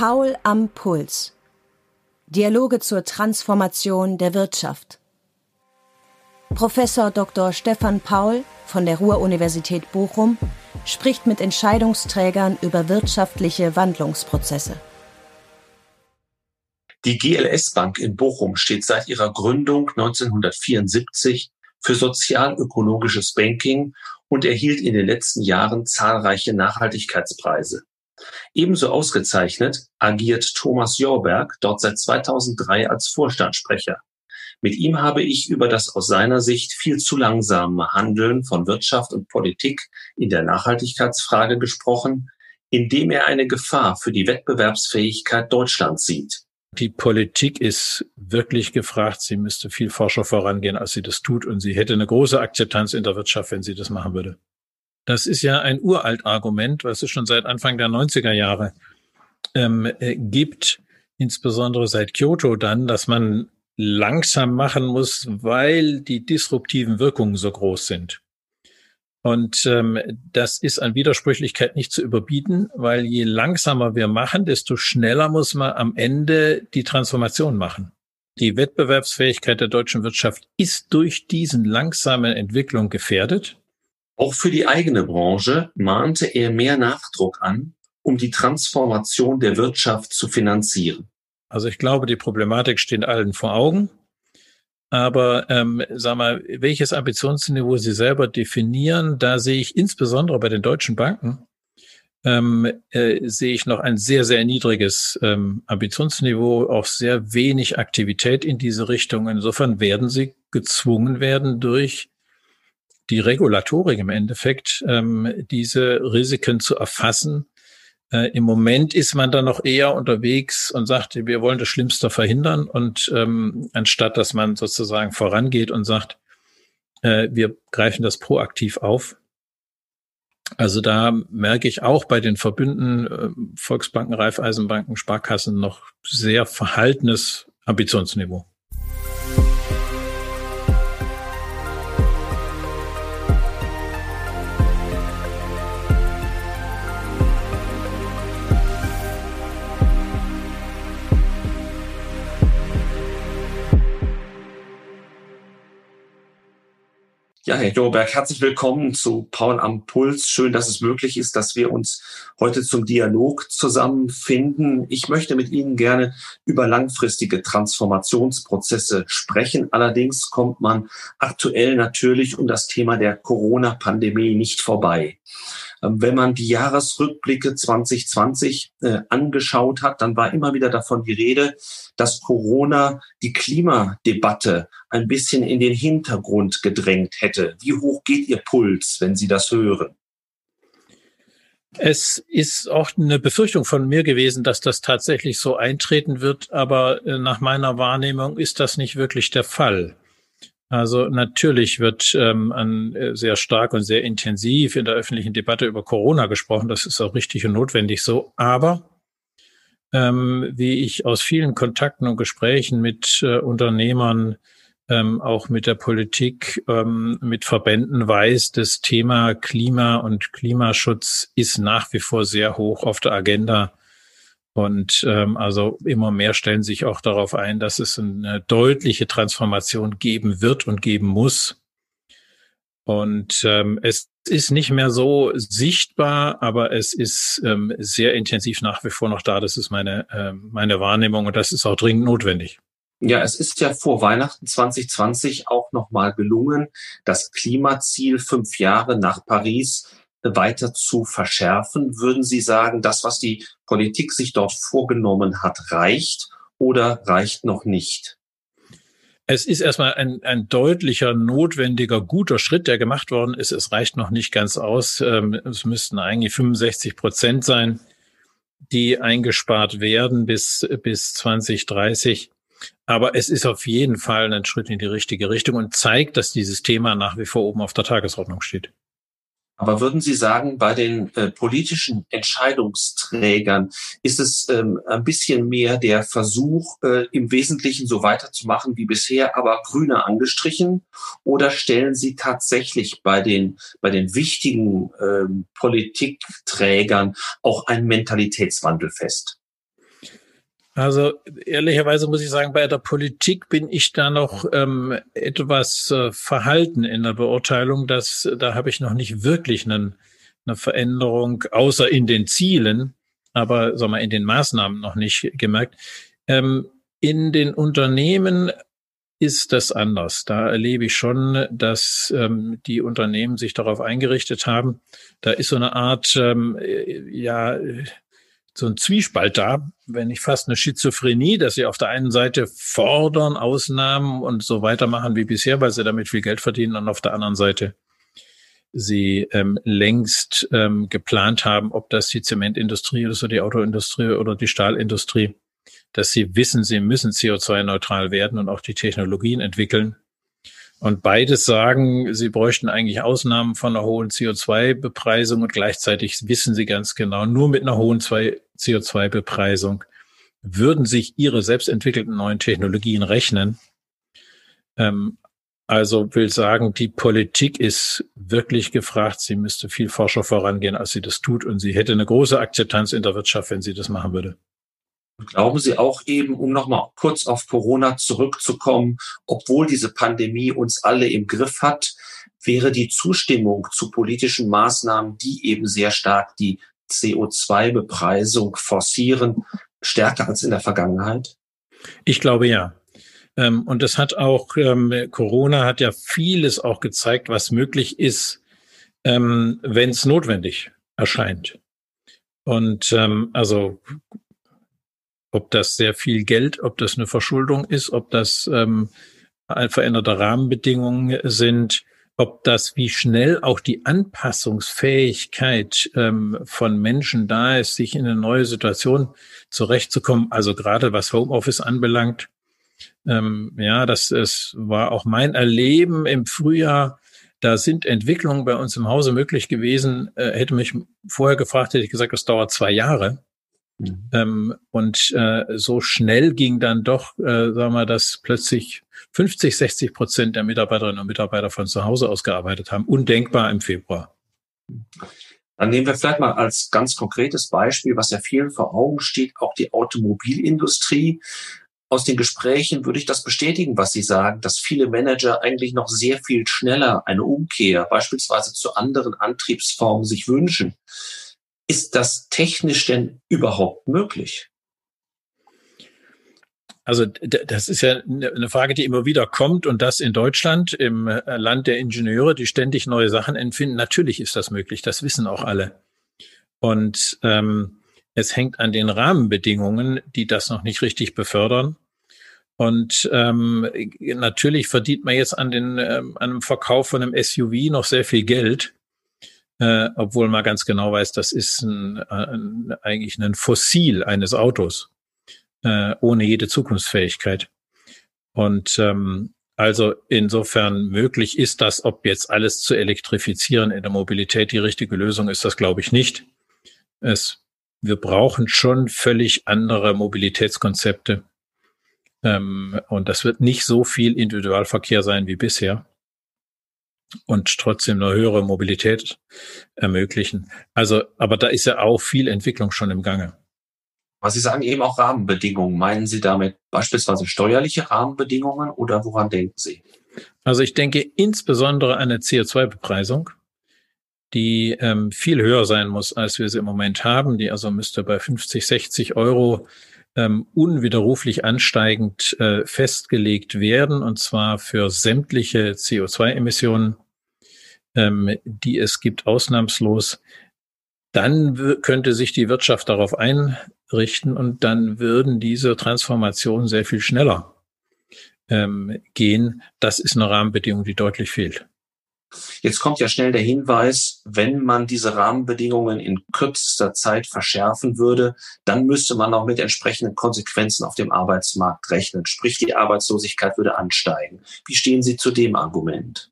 Paul am Puls. Dialoge zur Transformation der Wirtschaft. Professor Dr. Stefan Paul von der Ruhr-Universität Bochum spricht mit Entscheidungsträgern über wirtschaftliche Wandlungsprozesse. Die GLS Bank in Bochum steht seit ihrer Gründung 1974 für sozial-ökologisches Banking und erhielt in den letzten Jahren zahlreiche Nachhaltigkeitspreise. Ebenso ausgezeichnet agiert Thomas Jorberg dort seit 2003 als Vorstandssprecher. Mit ihm habe ich über das aus seiner Sicht viel zu langsame Handeln von Wirtschaft und Politik in der Nachhaltigkeitsfrage gesprochen, indem er eine Gefahr für die Wettbewerbsfähigkeit Deutschlands sieht. Die Politik ist wirklich gefragt. Sie müsste viel forscher vorangehen, als sie das tut. Und sie hätte eine große Akzeptanz in der Wirtschaft, wenn sie das machen würde. Das ist ja ein uralt Argument, was es schon seit Anfang der 90er Jahre ähm, äh, gibt, insbesondere seit Kyoto dann, dass man langsam machen muss, weil die disruptiven Wirkungen so groß sind. Und ähm, das ist an Widersprüchlichkeit nicht zu überbieten, weil je langsamer wir machen, desto schneller muss man am Ende die Transformation machen. Die Wettbewerbsfähigkeit der deutschen Wirtschaft ist durch diesen langsamen Entwicklung gefährdet. Auch für die eigene Branche mahnte er mehr Nachdruck an, um die Transformation der Wirtschaft zu finanzieren. Also ich glaube, die Problematik steht allen vor Augen. Aber ähm, sag mal, welches Ambitionsniveau Sie selber definieren, da sehe ich insbesondere bei den deutschen Banken ähm, äh, sehe ich noch ein sehr, sehr niedriges ähm, Ambitionsniveau, auch sehr wenig Aktivität in diese Richtung. Insofern werden sie gezwungen werden, durch die Regulatorik im Endeffekt, ähm, diese Risiken zu erfassen. Äh, Im Moment ist man da noch eher unterwegs und sagt, wir wollen das Schlimmste verhindern und ähm, anstatt dass man sozusagen vorangeht und sagt, äh, wir greifen das proaktiv auf. Also da merke ich auch bei den Verbünden äh, Volksbanken, Raiffeisenbanken, Sparkassen noch sehr verhaltenes Ambitionsniveau. Ja, Herr Joberg, herzlich willkommen zu Paul am Puls. Schön, dass es möglich ist, dass wir uns heute zum Dialog zusammenfinden. Ich möchte mit Ihnen gerne über langfristige Transformationsprozesse sprechen. Allerdings kommt man aktuell natürlich um das Thema der Corona-Pandemie nicht vorbei. Wenn man die Jahresrückblicke 2020 äh, angeschaut hat, dann war immer wieder davon die Rede, dass Corona die Klimadebatte ein bisschen in den Hintergrund gedrängt hätte. Wie hoch geht Ihr Puls, wenn Sie das hören? Es ist auch eine Befürchtung von mir gewesen, dass das tatsächlich so eintreten wird, aber äh, nach meiner Wahrnehmung ist das nicht wirklich der Fall. Also natürlich wird ähm, an, äh, sehr stark und sehr intensiv in der öffentlichen Debatte über Corona gesprochen. Das ist auch richtig und notwendig so. Aber ähm, wie ich aus vielen Kontakten und Gesprächen mit äh, Unternehmern, ähm, auch mit der Politik, ähm, mit Verbänden weiß, das Thema Klima und Klimaschutz ist nach wie vor sehr hoch auf der Agenda und ähm, also immer mehr stellen sich auch darauf ein, dass es eine deutliche Transformation geben wird und geben muss. Und ähm, es ist nicht mehr so sichtbar, aber es ist ähm, sehr intensiv nach wie vor noch da. Das ist meine, äh, meine Wahrnehmung und das ist auch dringend notwendig. Ja, es ist ja vor Weihnachten 2020 auch nochmal gelungen, das Klimaziel fünf Jahre nach Paris weiter zu verschärfen? Würden Sie sagen, das, was die Politik sich dort vorgenommen hat, reicht oder reicht noch nicht? Es ist erstmal ein, ein deutlicher, notwendiger, guter Schritt, der gemacht worden ist. Es reicht noch nicht ganz aus. Ähm, es müssten eigentlich 65 Prozent sein, die eingespart werden bis, bis 2030. Aber es ist auf jeden Fall ein Schritt in die richtige Richtung und zeigt, dass dieses Thema nach wie vor oben auf der Tagesordnung steht. Aber würden Sie sagen, bei den äh, politischen Entscheidungsträgern ist es ähm, ein bisschen mehr der Versuch, äh, im Wesentlichen so weiterzumachen wie bisher, aber grüner angestrichen? Oder stellen Sie tatsächlich bei den, bei den wichtigen ähm, Politikträgern auch einen Mentalitätswandel fest? Also ehrlicherweise muss ich sagen, bei der Politik bin ich da noch ähm, etwas äh, verhalten in der Beurteilung. Dass, da habe ich noch nicht wirklich einen, eine Veränderung, außer in den Zielen, aber sag mal, in den Maßnahmen noch nicht gemerkt. Ähm, in den Unternehmen ist das anders. Da erlebe ich schon, dass ähm, die Unternehmen sich darauf eingerichtet haben. Da ist so eine Art, ähm, äh, ja, so ein Zwiespalt da, wenn nicht fast eine Schizophrenie, dass sie auf der einen Seite fordern Ausnahmen und so weitermachen wie bisher, weil sie damit viel Geld verdienen, und auf der anderen Seite sie ähm, längst ähm, geplant haben, ob das die Zementindustrie oder die Autoindustrie oder die Stahlindustrie, dass sie wissen, sie müssen CO2-neutral werden und auch die Technologien entwickeln. Und beides sagen, sie bräuchten eigentlich Ausnahmen von einer hohen CO2-Bepreisung und gleichzeitig wissen sie ganz genau, nur mit einer hohen CO2-Bepreisung würden sich ihre selbst entwickelten neuen Technologien rechnen. Ähm, also will sagen, die Politik ist wirklich gefragt. Sie müsste viel forscher vorangehen, als sie das tut. Und sie hätte eine große Akzeptanz in der Wirtschaft, wenn sie das machen würde. Glauben Sie auch eben, um nochmal kurz auf Corona zurückzukommen, obwohl diese Pandemie uns alle im Griff hat, wäre die Zustimmung zu politischen Maßnahmen, die eben sehr stark die CO2-Bepreisung forcieren, stärker als in der Vergangenheit? Ich glaube ja. Ähm, und das hat auch, ähm, Corona hat ja vieles auch gezeigt, was möglich ist, ähm, wenn es notwendig erscheint. Und also ob das sehr viel Geld, ob das eine Verschuldung ist, ob das veränderte Rahmenbedingungen sind, ob das, wie schnell auch die Anpassungsfähigkeit ähm, von Menschen da ist, sich in eine neue Situation zurechtzukommen. Also gerade was Homeoffice anbelangt, ähm, ja, das es war auch mein Erleben im Frühjahr. Da sind Entwicklungen bei uns im Hause möglich gewesen. Äh, hätte mich vorher gefragt, hätte ich gesagt, das dauert zwei Jahre. Mhm. Ähm, und äh, so schnell ging dann doch, äh, sagen wir, dass plötzlich 50, 60 Prozent der Mitarbeiterinnen und Mitarbeiter von zu Hause aus gearbeitet haben. Undenkbar im Februar. Dann nehmen wir vielleicht mal als ganz konkretes Beispiel, was ja vielen vor Augen steht, auch die Automobilindustrie aus den Gesprächen würde ich das bestätigen, was Sie sagen, dass viele Manager eigentlich noch sehr viel schneller eine Umkehr beispielsweise zu anderen Antriebsformen sich wünschen. Ist das technisch denn überhaupt möglich? Also das ist ja ne, eine Frage, die immer wieder kommt und das in Deutschland, im äh, Land der Ingenieure, die ständig neue Sachen entfinden. Natürlich ist das möglich, das wissen auch alle. Und ähm, es hängt an den Rahmenbedingungen, die das noch nicht richtig befördern. Und ähm, natürlich verdient man jetzt an, den, ähm, an dem Verkauf von einem SUV noch sehr viel Geld, äh, obwohl man ganz genau weiß, das ist ein, ein, eigentlich ein Fossil eines Autos äh, ohne jede Zukunftsfähigkeit. Und ähm, also insofern möglich ist das, ob jetzt alles zu elektrifizieren in der Mobilität die richtige Lösung ist, das glaube ich nicht. Es, wir brauchen schon völlig andere Mobilitätskonzepte ähm, und das wird nicht so viel Individualverkehr sein wie bisher und trotzdem eine höhere Mobilität ermöglichen. Also, aber da ist ja auch viel Entwicklung schon im Gange. Was Sie sagen, eben auch Rahmenbedingungen. Meinen Sie damit beispielsweise steuerliche Rahmenbedingungen oder woran denken Sie? Also ich denke insbesondere an eine CO2-Bepreisung, die ähm, viel höher sein muss, als wir sie im Moment haben. Die also müsste bei 50, 60 Euro ähm, unwiderruflich ansteigend äh, festgelegt werden, und zwar für sämtliche CO2-Emissionen, ähm, die es gibt, ausnahmslos. Dann könnte sich die Wirtschaft darauf einrichten und dann würden diese Transformationen sehr viel schneller ähm, gehen. Das ist eine Rahmenbedingung, die deutlich fehlt. Jetzt kommt ja schnell der Hinweis, wenn man diese Rahmenbedingungen in kürzester Zeit verschärfen würde, dann müsste man auch mit entsprechenden Konsequenzen auf dem Arbeitsmarkt rechnen. Sprich, die Arbeitslosigkeit würde ansteigen. Wie stehen Sie zu dem Argument?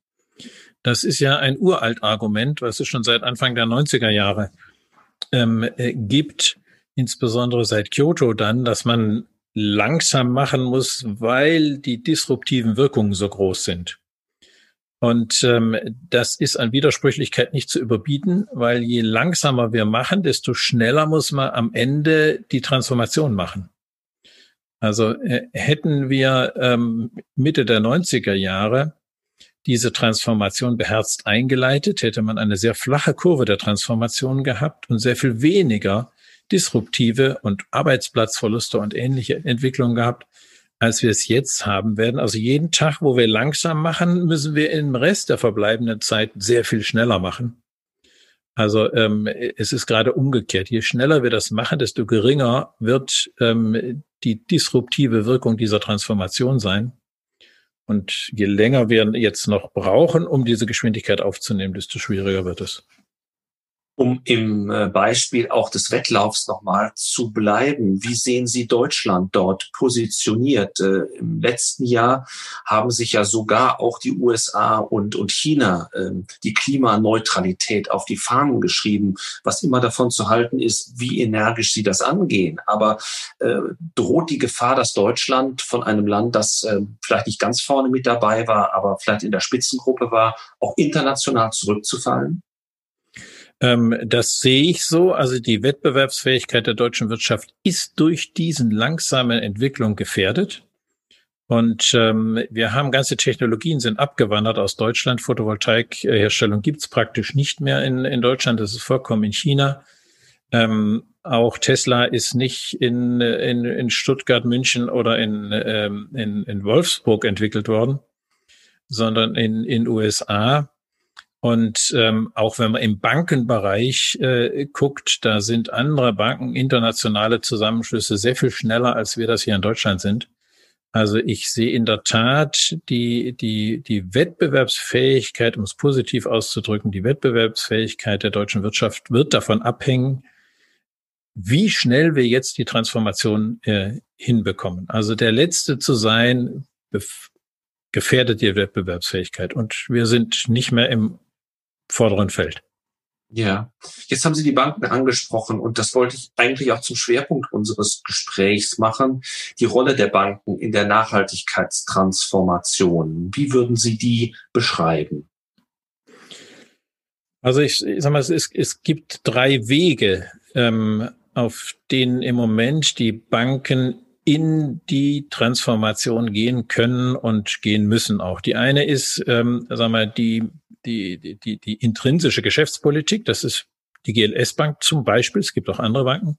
Das ist ja ein uralt Argument, was es schon seit Anfang der 90er Jahre ähm, äh, gibt, insbesondere seit Kyoto dann, dass man langsam machen muss, weil die disruptiven Wirkungen so groß sind. Und ähm, das ist an Widersprüchlichkeit nicht zu überbieten, weil je langsamer wir machen, desto schneller muss man am Ende die Transformation machen. Also äh, hätten wir ähm, Mitte der 90er Jahre diese Transformation beherzt eingeleitet, hätte man eine sehr flache Kurve der Transformation gehabt und sehr viel weniger disruptive und Arbeitsplatzverluste und ähnliche Entwicklungen gehabt, als wir es jetzt haben werden. Also jeden Tag, wo wir langsam machen, müssen wir im Rest der verbleibenden Zeit sehr viel schneller machen. Also ähm, es ist gerade umgekehrt. Je schneller wir das machen, desto geringer wird ähm, die disruptive Wirkung dieser Transformation sein. Und je länger wir jetzt noch brauchen, um diese Geschwindigkeit aufzunehmen, desto schwieriger wird es um im äh, Beispiel auch des Wettlaufs nochmal zu bleiben. Wie sehen Sie Deutschland dort positioniert? Äh, Im letzten Jahr haben sich ja sogar auch die USA und, und China äh, die Klimaneutralität auf die Fahnen geschrieben, was immer davon zu halten ist, wie energisch sie das angehen. Aber äh, droht die Gefahr, dass Deutschland von einem Land, das äh, vielleicht nicht ganz vorne mit dabei war, aber vielleicht in der Spitzengruppe war, auch international zurückzufallen? Ähm, das sehe ich so. Also die Wettbewerbsfähigkeit der deutschen Wirtschaft ist durch diesen langsamen Entwicklung gefährdet. Und ähm, wir haben ganze Technologien sind abgewandert aus Deutschland. Photovoltaikherstellung gibt's praktisch nicht mehr in, in Deutschland. Das ist vollkommen in China. Ähm, auch Tesla ist nicht in, in, in Stuttgart, München oder in, ähm, in, in Wolfsburg entwickelt worden, sondern in in USA. Und ähm, auch wenn man im Bankenbereich äh, guckt, da sind andere Banken, internationale Zusammenschlüsse sehr viel schneller, als wir das hier in Deutschland sind. Also ich sehe in der Tat die, die, die Wettbewerbsfähigkeit, um es positiv auszudrücken, die Wettbewerbsfähigkeit der deutschen Wirtschaft wird davon abhängen, wie schnell wir jetzt die Transformation äh, hinbekommen. Also der Letzte zu sein, gefährdet die Wettbewerbsfähigkeit. Und wir sind nicht mehr im vorderen Feld. Ja, jetzt haben Sie die Banken angesprochen und das wollte ich eigentlich auch zum Schwerpunkt unseres Gesprächs machen. Die Rolle der Banken in der Nachhaltigkeitstransformation. Wie würden Sie die beschreiben? Also ich, ich sag mal, es, ist, es gibt drei Wege, ähm, auf denen im Moment die Banken in die Transformation gehen können und gehen müssen auch. Die eine ist, ähm, sagen wir, die die, die, die intrinsische Geschäftspolitik, das ist die GLS Bank zum Beispiel, es gibt auch andere Banken,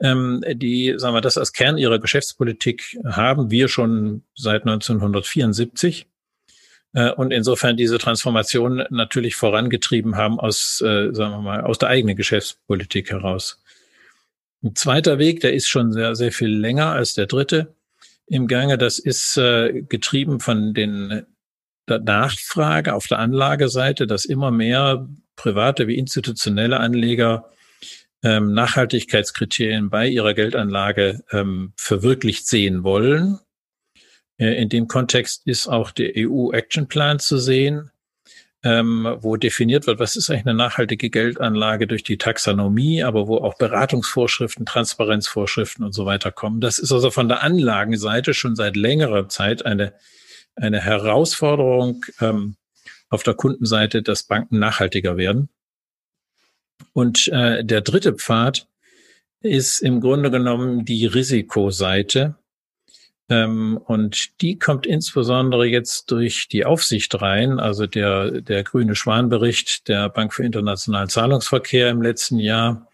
ähm, die, sagen wir, das als Kern ihrer Geschäftspolitik haben wir schon seit 1974 äh, und insofern diese Transformation natürlich vorangetrieben haben aus, äh, sagen wir mal, aus der eigenen Geschäftspolitik heraus. Ein zweiter Weg, der ist schon sehr, sehr viel länger als der dritte im Gange. Das ist äh, getrieben von den Nachfrage auf der Anlageseite, dass immer mehr private wie institutionelle Anleger ähm, Nachhaltigkeitskriterien bei ihrer Geldanlage ähm, verwirklicht sehen wollen. Äh, in dem Kontext ist auch der EU-Action-Plan zu sehen, ähm, wo definiert wird, was ist eigentlich eine nachhaltige Geldanlage durch die Taxonomie, aber wo auch Beratungsvorschriften, Transparenzvorschriften und so weiter kommen. Das ist also von der Anlagenseite schon seit längerer Zeit eine eine Herausforderung ähm, auf der Kundenseite, dass Banken nachhaltiger werden. Und äh, der dritte Pfad ist im Grunde genommen die Risikoseite. Ähm, und die kommt insbesondere jetzt durch die Aufsicht rein, also der, der grüne Schwanbericht der Bank für internationalen Zahlungsverkehr im letzten Jahr,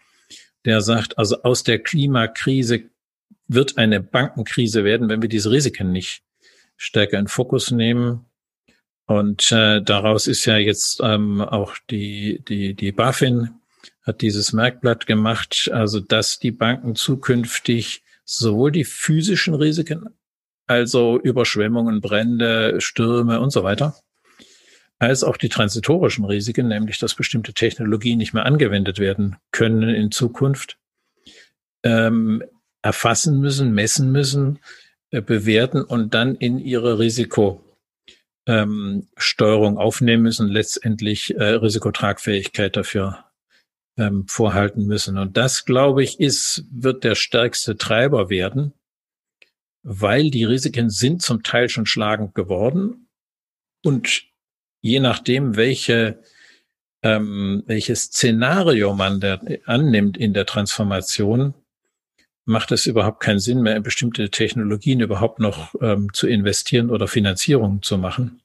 der sagt, also aus der Klimakrise wird eine Bankenkrise werden, wenn wir diese Risiken nicht stärker in Fokus nehmen. Und äh, daraus ist ja jetzt ähm, auch die, die, die BaFin hat dieses Merkblatt gemacht, also dass die Banken zukünftig sowohl die physischen Risiken, also Überschwemmungen, Brände, Stürme und so weiter, als auch die transitorischen Risiken, nämlich dass bestimmte Technologien nicht mehr angewendet werden können in Zukunft, ähm, erfassen müssen, messen müssen, bewerten und dann in ihre Risikosteuerung ähm, aufnehmen müssen, letztendlich äh, Risikotragfähigkeit dafür ähm, vorhalten müssen. Und das, glaube ich, ist, wird der stärkste Treiber werden, weil die Risiken sind zum Teil schon schlagend geworden. Und je nachdem, welche, ähm, welches Szenario man da annimmt in der Transformation, macht es überhaupt keinen Sinn mehr, in bestimmte Technologien überhaupt noch ähm, zu investieren oder Finanzierungen zu machen.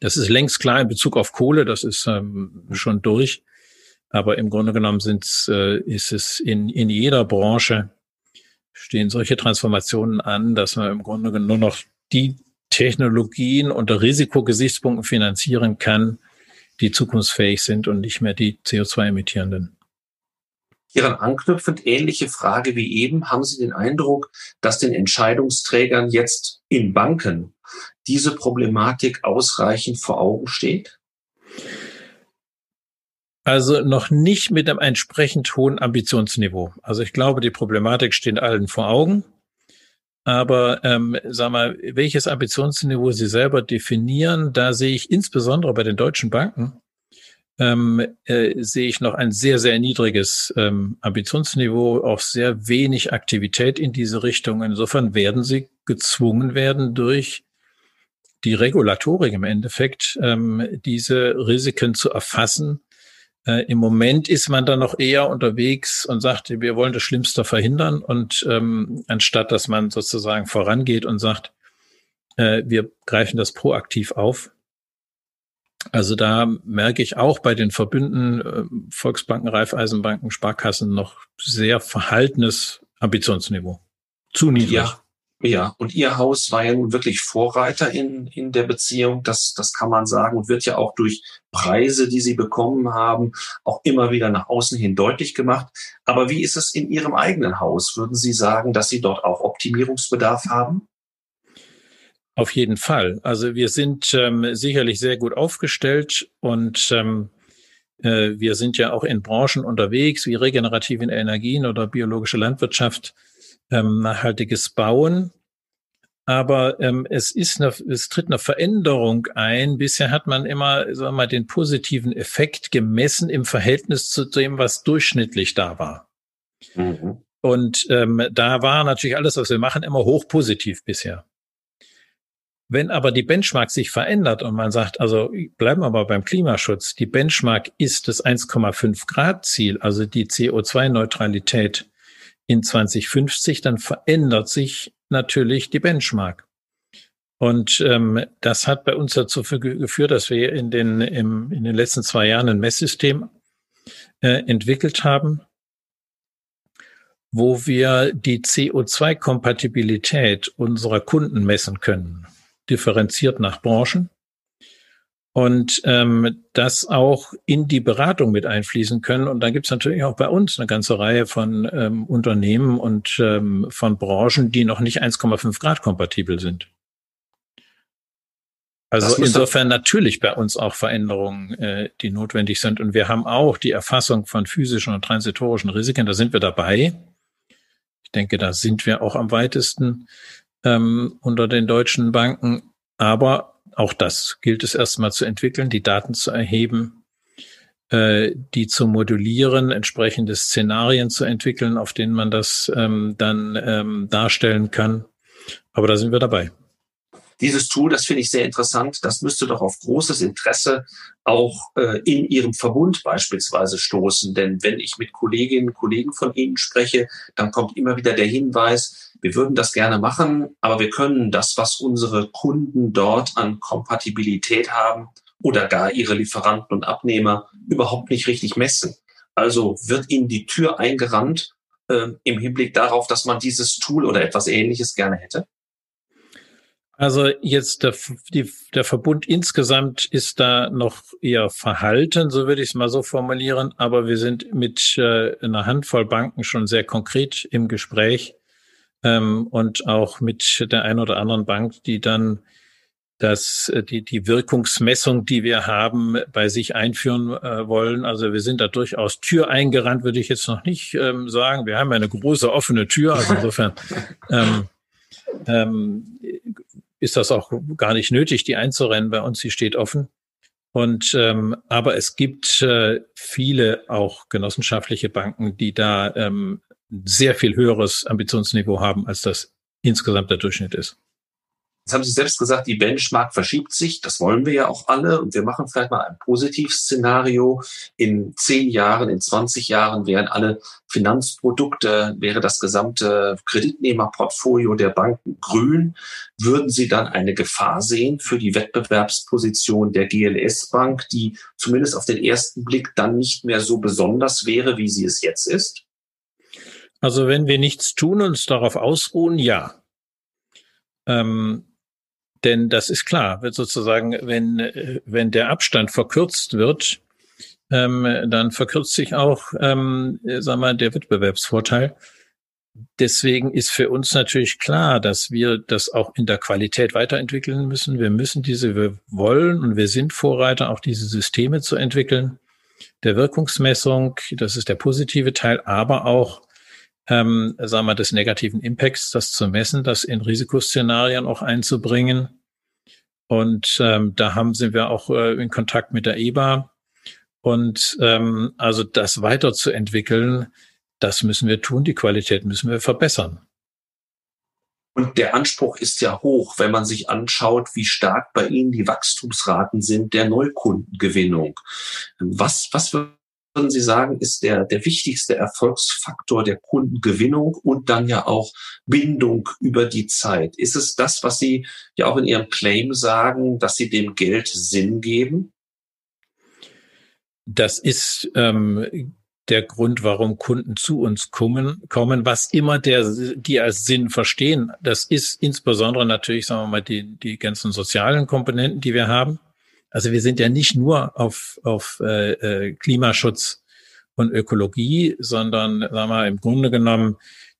Das ist längst klar in Bezug auf Kohle, das ist ähm, schon durch. Aber im Grunde genommen sind's, äh, ist es in, in jeder Branche stehen solche Transformationen an, dass man im Grunde genommen nur noch die Technologien unter Risikogesichtspunkten finanzieren kann, die zukunftsfähig sind und nicht mehr die CO2-emittierenden. Hieran anknüpfend ähnliche Frage wie eben, haben Sie den Eindruck, dass den Entscheidungsträgern jetzt in Banken diese Problematik ausreichend vor Augen steht? Also noch nicht mit einem entsprechend hohen Ambitionsniveau. Also ich glaube, die Problematik steht allen vor Augen. Aber ähm, sag mal, welches Ambitionsniveau Sie selber definieren, da sehe ich insbesondere bei den deutschen Banken, ähm, äh, sehe ich noch ein sehr, sehr niedriges ähm, Ambitionsniveau, auch sehr wenig Aktivität in diese Richtung. Insofern werden sie gezwungen werden, durch die Regulatorik im Endeffekt ähm, diese Risiken zu erfassen äh, Im Moment ist man dann noch eher unterwegs und sagt, wir wollen das Schlimmste verhindern und ähm, anstatt dass man sozusagen vorangeht und sagt, äh, wir greifen das proaktiv auf. Also da merke ich auch bei den Verbünden äh, Volksbanken, Raiffeisenbanken, Sparkassen noch sehr verhaltenes Ambitionsniveau. Zu niedrig. Ja, ja, und Ihr Haus war ja nun wirklich Vorreiter in, in der Beziehung, das, das kann man sagen, und wird ja auch durch Preise, die Sie bekommen haben, auch immer wieder nach außen hin deutlich gemacht. Aber wie ist es in Ihrem eigenen Haus? Würden Sie sagen, dass Sie dort auch Optimierungsbedarf haben? Auf jeden Fall. Also wir sind ähm, sicherlich sehr gut aufgestellt und ähm, äh, wir sind ja auch in Branchen unterwegs wie regenerative Energien oder biologische Landwirtschaft ähm, nachhaltiges Bauen. Aber ähm, es ist eine, es tritt eine Veränderung ein. Bisher hat man immer, sagen wir mal, den positiven Effekt gemessen im Verhältnis zu dem, was durchschnittlich da war. Mhm. Und ähm, da war natürlich alles, was wir machen, immer hoch positiv bisher. Wenn aber die Benchmark sich verändert und man sagt, also bleiben wir mal beim Klimaschutz, die Benchmark ist das 1,5 Grad Ziel, also die CO2-Neutralität in 2050, dann verändert sich natürlich die Benchmark. Und ähm, das hat bei uns dazu geführt, dass wir in den, im, in den letzten zwei Jahren ein Messsystem äh, entwickelt haben, wo wir die CO2-Kompatibilität unserer Kunden messen können, differenziert nach Branchen und ähm, das auch in die Beratung mit einfließen können. Und dann gibt es natürlich auch bei uns eine ganze Reihe von ähm, Unternehmen und ähm, von Branchen, die noch nicht 1,5 Grad kompatibel sind. Also insofern natürlich bei uns auch Veränderungen, äh, die notwendig sind. Und wir haben auch die Erfassung von physischen und transitorischen Risiken. Da sind wir dabei. Ich denke, da sind wir auch am weitesten ähm, unter den deutschen Banken. Aber auch das gilt es erstmal zu entwickeln, die Daten zu erheben, äh, die zu modulieren, entsprechende Szenarien zu entwickeln, auf denen man das ähm, dann ähm, darstellen kann. Aber da sind wir dabei. Dieses Tool, das finde ich sehr interessant, das müsste doch auf großes Interesse auch äh, in Ihrem Verbund beispielsweise stoßen. Denn wenn ich mit Kolleginnen und Kollegen von Ihnen spreche, dann kommt immer wieder der Hinweis, wir würden das gerne machen, aber wir können das, was unsere Kunden dort an Kompatibilität haben oder gar ihre Lieferanten und Abnehmer überhaupt nicht richtig messen. Also wird ihnen die Tür eingerannt äh, im Hinblick darauf, dass man dieses Tool oder etwas Ähnliches gerne hätte? Also jetzt der, die, der Verbund insgesamt ist da noch eher verhalten, so würde ich es mal so formulieren. Aber wir sind mit äh, einer Handvoll Banken schon sehr konkret im Gespräch ähm, und auch mit der einen oder anderen Bank, die dann das, äh, die, die Wirkungsmessung, die wir haben, bei sich einführen äh, wollen. Also wir sind da durchaus Tür eingerannt, würde ich jetzt noch nicht ähm, sagen. Wir haben ja eine große offene Tür, also insofern ähm, ähm, ist das auch gar nicht nötig, die einzurennen. Bei uns, sie steht offen. Und ähm, aber es gibt äh, viele auch genossenschaftliche Banken, die da ähm, sehr viel höheres Ambitionsniveau haben, als das insgesamt der Durchschnitt ist. Jetzt haben Sie selbst gesagt, die Benchmark verschiebt sich. Das wollen wir ja auch alle. Und wir machen vielleicht mal ein Positivszenario. In zehn Jahren, in 20 Jahren wären alle Finanzprodukte, wäre das gesamte Kreditnehmerportfolio der Banken grün. Würden Sie dann eine Gefahr sehen für die Wettbewerbsposition der GLS Bank, die zumindest auf den ersten Blick dann nicht mehr so besonders wäre, wie sie es jetzt ist? Also wenn wir nichts tun und uns darauf ausruhen, ja. Ähm, denn das ist klar, sozusagen, wenn, wenn der Abstand verkürzt wird, ähm, dann verkürzt sich auch, ähm, sagen wir, der Wettbewerbsvorteil. Deswegen ist für uns natürlich klar, dass wir das auch in der Qualität weiterentwickeln müssen. Wir müssen diese, wir wollen und wir sind Vorreiter, auch diese Systeme zu entwickeln. Der Wirkungsmessung, das ist der positive Teil, aber auch ähm, sagen wir, des negativen Impacts, das zu messen, das in Risikoszenarien auch einzubringen. Und ähm, da haben sind wir auch äh, in Kontakt mit der EBA. Und ähm, also das weiterzuentwickeln, das müssen wir tun, die Qualität müssen wir verbessern. Und der Anspruch ist ja hoch, wenn man sich anschaut, wie stark bei Ihnen die Wachstumsraten sind der Neukundengewinnung. Was, was würden Sie sagen, ist der, der wichtigste Erfolgsfaktor der Kundengewinnung und dann ja auch Bindung über die Zeit? Ist es das, was Sie ja auch in Ihrem Claim sagen, dass Sie dem Geld Sinn geben? Das ist ähm, der Grund, warum Kunden zu uns kommen, kommen, was immer der, die als Sinn verstehen. Das ist insbesondere natürlich, sagen wir mal, die, die ganzen sozialen Komponenten, die wir haben. Also wir sind ja nicht nur auf, auf äh, äh, Klimaschutz und Ökologie, sondern sagen wir mal, im Grunde genommen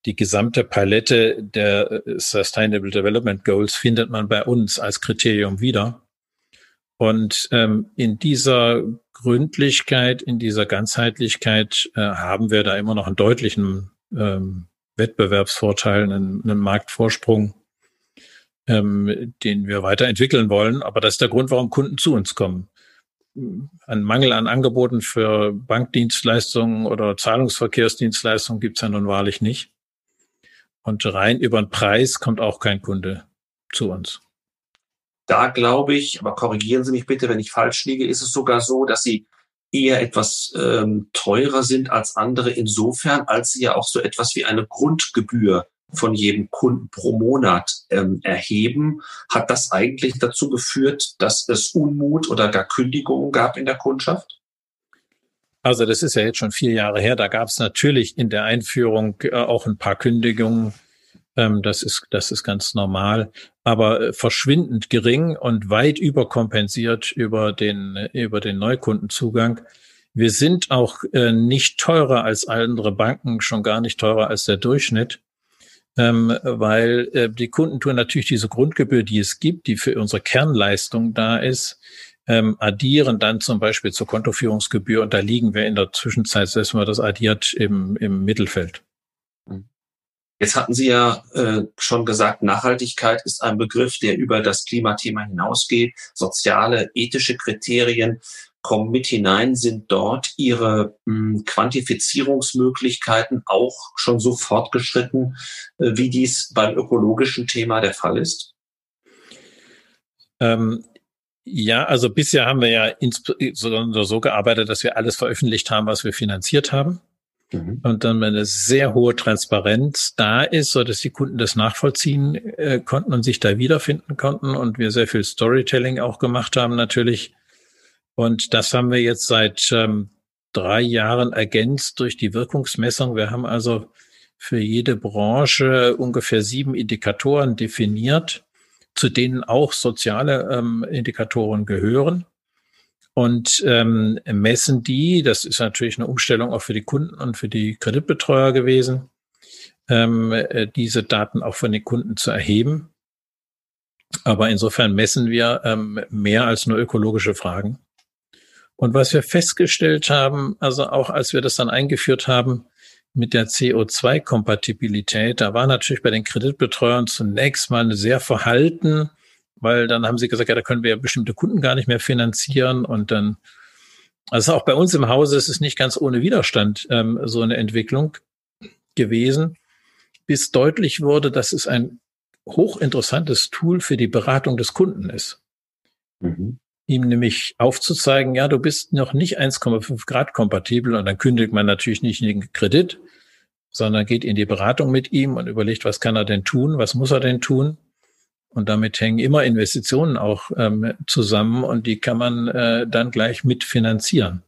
die gesamte Palette der äh, Sustainable Development Goals findet man bei uns als Kriterium wieder. Und ähm, in dieser Gründlichkeit, in dieser Ganzheitlichkeit äh, haben wir da immer noch einen deutlichen ähm, Wettbewerbsvorteil, einen, einen Marktvorsprung ähm, den wir weiterentwickeln wollen. Aber das ist der Grund, warum Kunden zu uns kommen. Ein Mangel an Angeboten für Bankdienstleistungen oder Zahlungsverkehrsdienstleistungen gibt's ja nun wahrlich nicht. Und rein über den Preis kommt auch kein Kunde zu uns. Da glaube ich, aber korrigieren Sie mich bitte, wenn ich falsch liege, ist es sogar so, dass Sie eher etwas ähm, teurer sind als andere insofern, als Sie ja auch so etwas wie eine Grundgebühr von jedem Kunden pro Monat ähm, erheben, hat das eigentlich dazu geführt, dass es Unmut oder gar Kündigungen gab in der Kundschaft? Also das ist ja jetzt schon vier Jahre her. Da gab es natürlich in der Einführung äh, auch ein paar Kündigungen. Ähm, das ist das ist ganz normal, aber äh, verschwindend gering und weit überkompensiert über den über den Neukundenzugang. Wir sind auch äh, nicht teurer als andere Banken, schon gar nicht teurer als der Durchschnitt ähm, weil äh, die Kunden tun natürlich diese Grundgebühr, die es gibt, die für unsere Kernleistung da ist, ähm, addieren dann zum Beispiel zur Kontoführungsgebühr und da liegen wir in der Zwischenzeit, selbst wenn man das addiert, im, im Mittelfeld. Jetzt hatten Sie ja äh, schon gesagt, Nachhaltigkeit ist ein Begriff, der über das Klimathema hinausgeht. Soziale, ethische Kriterien kommen mit hinein, sind dort Ihre mh, hm, Quantifizierungsmöglichkeiten auch schon so fortgeschritten, äh, wie dies beim ökologischen Thema der Fall ist? Ähm, ja, also bisher haben wir ja insbesondere so gearbeitet, dass wir alles veröffentlicht haben, was wir finanziert haben. Mhm. Und dann eine sehr hohe Transparenz da ist, so dass die Kunden das nachvollziehen äh, konnten und sich da wiederfinden konnten und wir sehr viel Storytelling auch gemacht haben natürlich und das haben wir jetzt seit ähm, drei Jahren ergänzt durch die Wirkungsmessung. Wir haben also für jede Branche ungefähr sieben Indikatoren definiert, zu denen auch soziale ähm, Indikatoren gehören und ähm, messen die. Das ist natürlich eine Umstellung auch für die Kunden und für die Kreditbetreuer gewesen, ähm, äh, diese Daten auch von den Kunden zu erheben. Aber insofern messen wir ähm, mehr als nur ökologische Fragen. Und was wir festgestellt haben, also auch als wir das dann eingeführt haben mit der CO2-Kompatibilität, da war natürlich bei den Kreditbetreuern zunächst mal eine sehr verhalten, weil dann haben sie gesagt, ja, da können wir ja bestimmte Kunden gar nicht mehr finanzieren und dann also auch bei uns im Hause ist es nicht ganz ohne Widerstand ähm, so eine Entwicklung gewesen, bis deutlich wurde, dass es ein hochinteressantes Tool für die Beratung des Kunden ist. Mhm. Ihm nämlich aufzuzeigen, ja, du bist noch nicht 1,5 Grad kompatibel und dann kündigt man natürlich nicht den Kredit, sondern geht in die Beratung mit ihm und überlegt, was kann er denn tun, was muss er denn tun. Und damit hängen immer Investitionen auch ähm, zusammen und die kann man äh, dann gleich mitfinanzieren.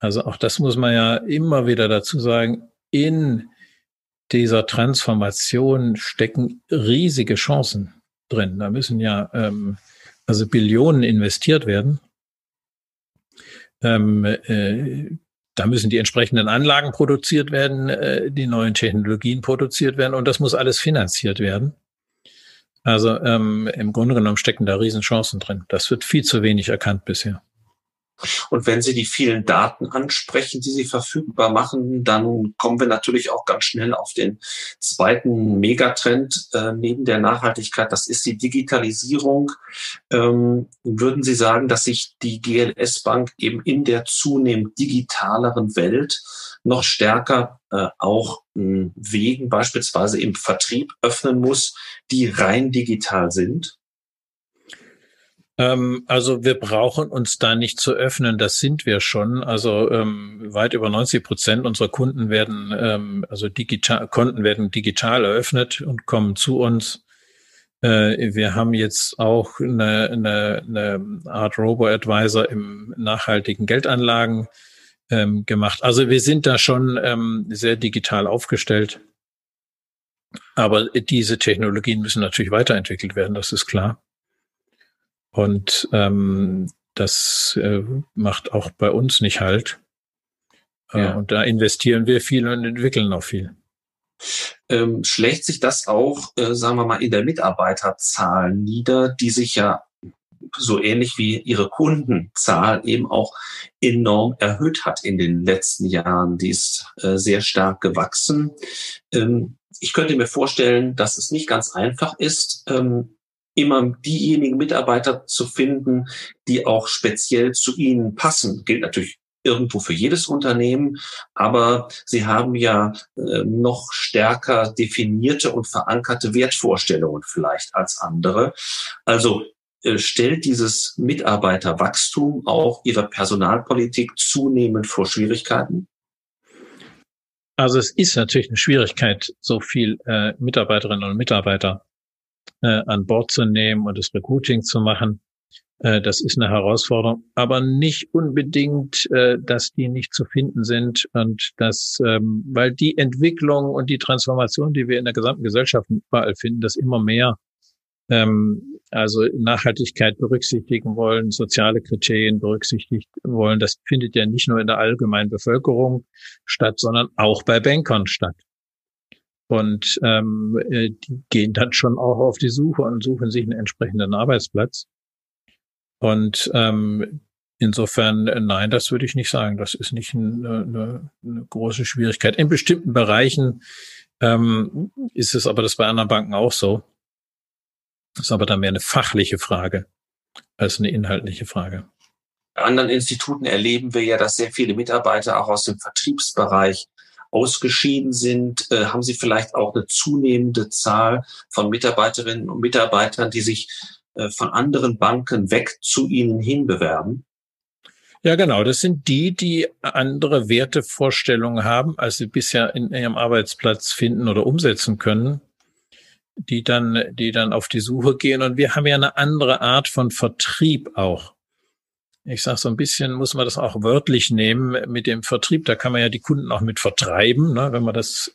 Also auch das muss man ja immer wieder dazu sagen. In dieser Transformation stecken riesige Chancen drin. Da müssen ja ähm, also Billionen investiert werden. Ähm, äh, da müssen die entsprechenden Anlagen produziert werden, äh, die neuen Technologien produziert werden und das muss alles finanziert werden. Also ähm, im Grunde genommen stecken da Riesenchancen drin. Das wird viel zu wenig erkannt bisher. Und wenn Sie die vielen Daten ansprechen, die Sie verfügbar machen, dann kommen wir natürlich auch ganz schnell auf den zweiten Megatrend äh, neben der Nachhaltigkeit. Das ist die Digitalisierung. Ähm, würden Sie sagen, dass sich die GLS Bank eben in der zunehmend digitaleren Welt noch stärker äh, auch äh, Wegen beispielsweise im Vertrieb öffnen muss, die rein digital sind? Ähm, also wir brauchen uns da nicht zu öffnen, das sind wir schon. Also ähm, weit über 90 Prozent unserer Kunden werden, ähm, also digital, Konten werden digital eröffnet und kommen zu uns. Äh, wir haben jetzt auch eine, eine, eine Art Robo-Advisor im nachhaltigen Geldanlagen ähm, gemacht. Also wir sind da schon ähm, sehr digital aufgestellt. Aber diese Technologien müssen natürlich weiterentwickelt werden, das ist klar. Und ähm, das äh, macht auch bei uns nicht halt. Äh, ja. Und da investieren wir viel und entwickeln auch viel. Ähm, schlägt sich das auch, äh, sagen wir mal, in der Mitarbeiterzahl nieder, die sich ja so ähnlich wie ihre Kundenzahl eben auch enorm erhöht hat in den letzten Jahren. Die ist äh, sehr stark gewachsen. Ähm, ich könnte mir vorstellen, dass es nicht ganz einfach ist, ähm, immer diejenigen Mitarbeiter zu finden, die auch speziell zu ihnen passen. Gilt natürlich irgendwo für jedes Unternehmen, aber sie haben ja äh, noch stärker definierte und verankerte Wertvorstellungen vielleicht als andere. Also äh, stellt dieses Mitarbeiterwachstum auch ihre Personalpolitik zunehmend vor Schwierigkeiten? Also es ist natürlich eine Schwierigkeit, so viel äh, Mitarbeiterinnen und Mitarbeiter äh, an Bord zu nehmen und das Recruiting zu machen. Äh, das ist eine Herausforderung, aber nicht unbedingt, äh, dass die nicht zu finden sind und dass, ähm, weil die Entwicklung und die Transformation, die wir in der gesamten Gesellschaft überall finden, dass immer mehr ähm, also Nachhaltigkeit berücksichtigen wollen, soziale Kriterien berücksichtigen wollen. Das findet ja nicht nur in der allgemeinen Bevölkerung statt, sondern auch bei Bankern statt. Und ähm, äh, die gehen dann schon auch auf die Suche und suchen sich einen entsprechenden Arbeitsplatz. Und ähm, insofern, äh, nein, das würde ich nicht sagen. Das ist nicht eine, eine, eine große Schwierigkeit. In bestimmten Bereichen ähm, ist es aber das bei anderen Banken auch so. Das ist aber dann mehr eine fachliche Frage als eine inhaltliche Frage. Bei anderen Instituten erleben wir ja, dass sehr viele Mitarbeiter auch aus dem Vertriebsbereich ausgeschieden sind, äh, haben Sie vielleicht auch eine zunehmende Zahl von Mitarbeiterinnen und Mitarbeitern, die sich äh, von anderen Banken weg zu Ihnen hin bewerben? Ja, genau. Das sind die, die andere Wertevorstellungen haben, als sie bisher in ihrem Arbeitsplatz finden oder umsetzen können, die dann, die dann auf die Suche gehen. Und wir haben ja eine andere Art von Vertrieb auch ich sage so ein bisschen, muss man das auch wörtlich nehmen mit dem Vertrieb. Da kann man ja die Kunden auch mit vertreiben, ne, wenn man das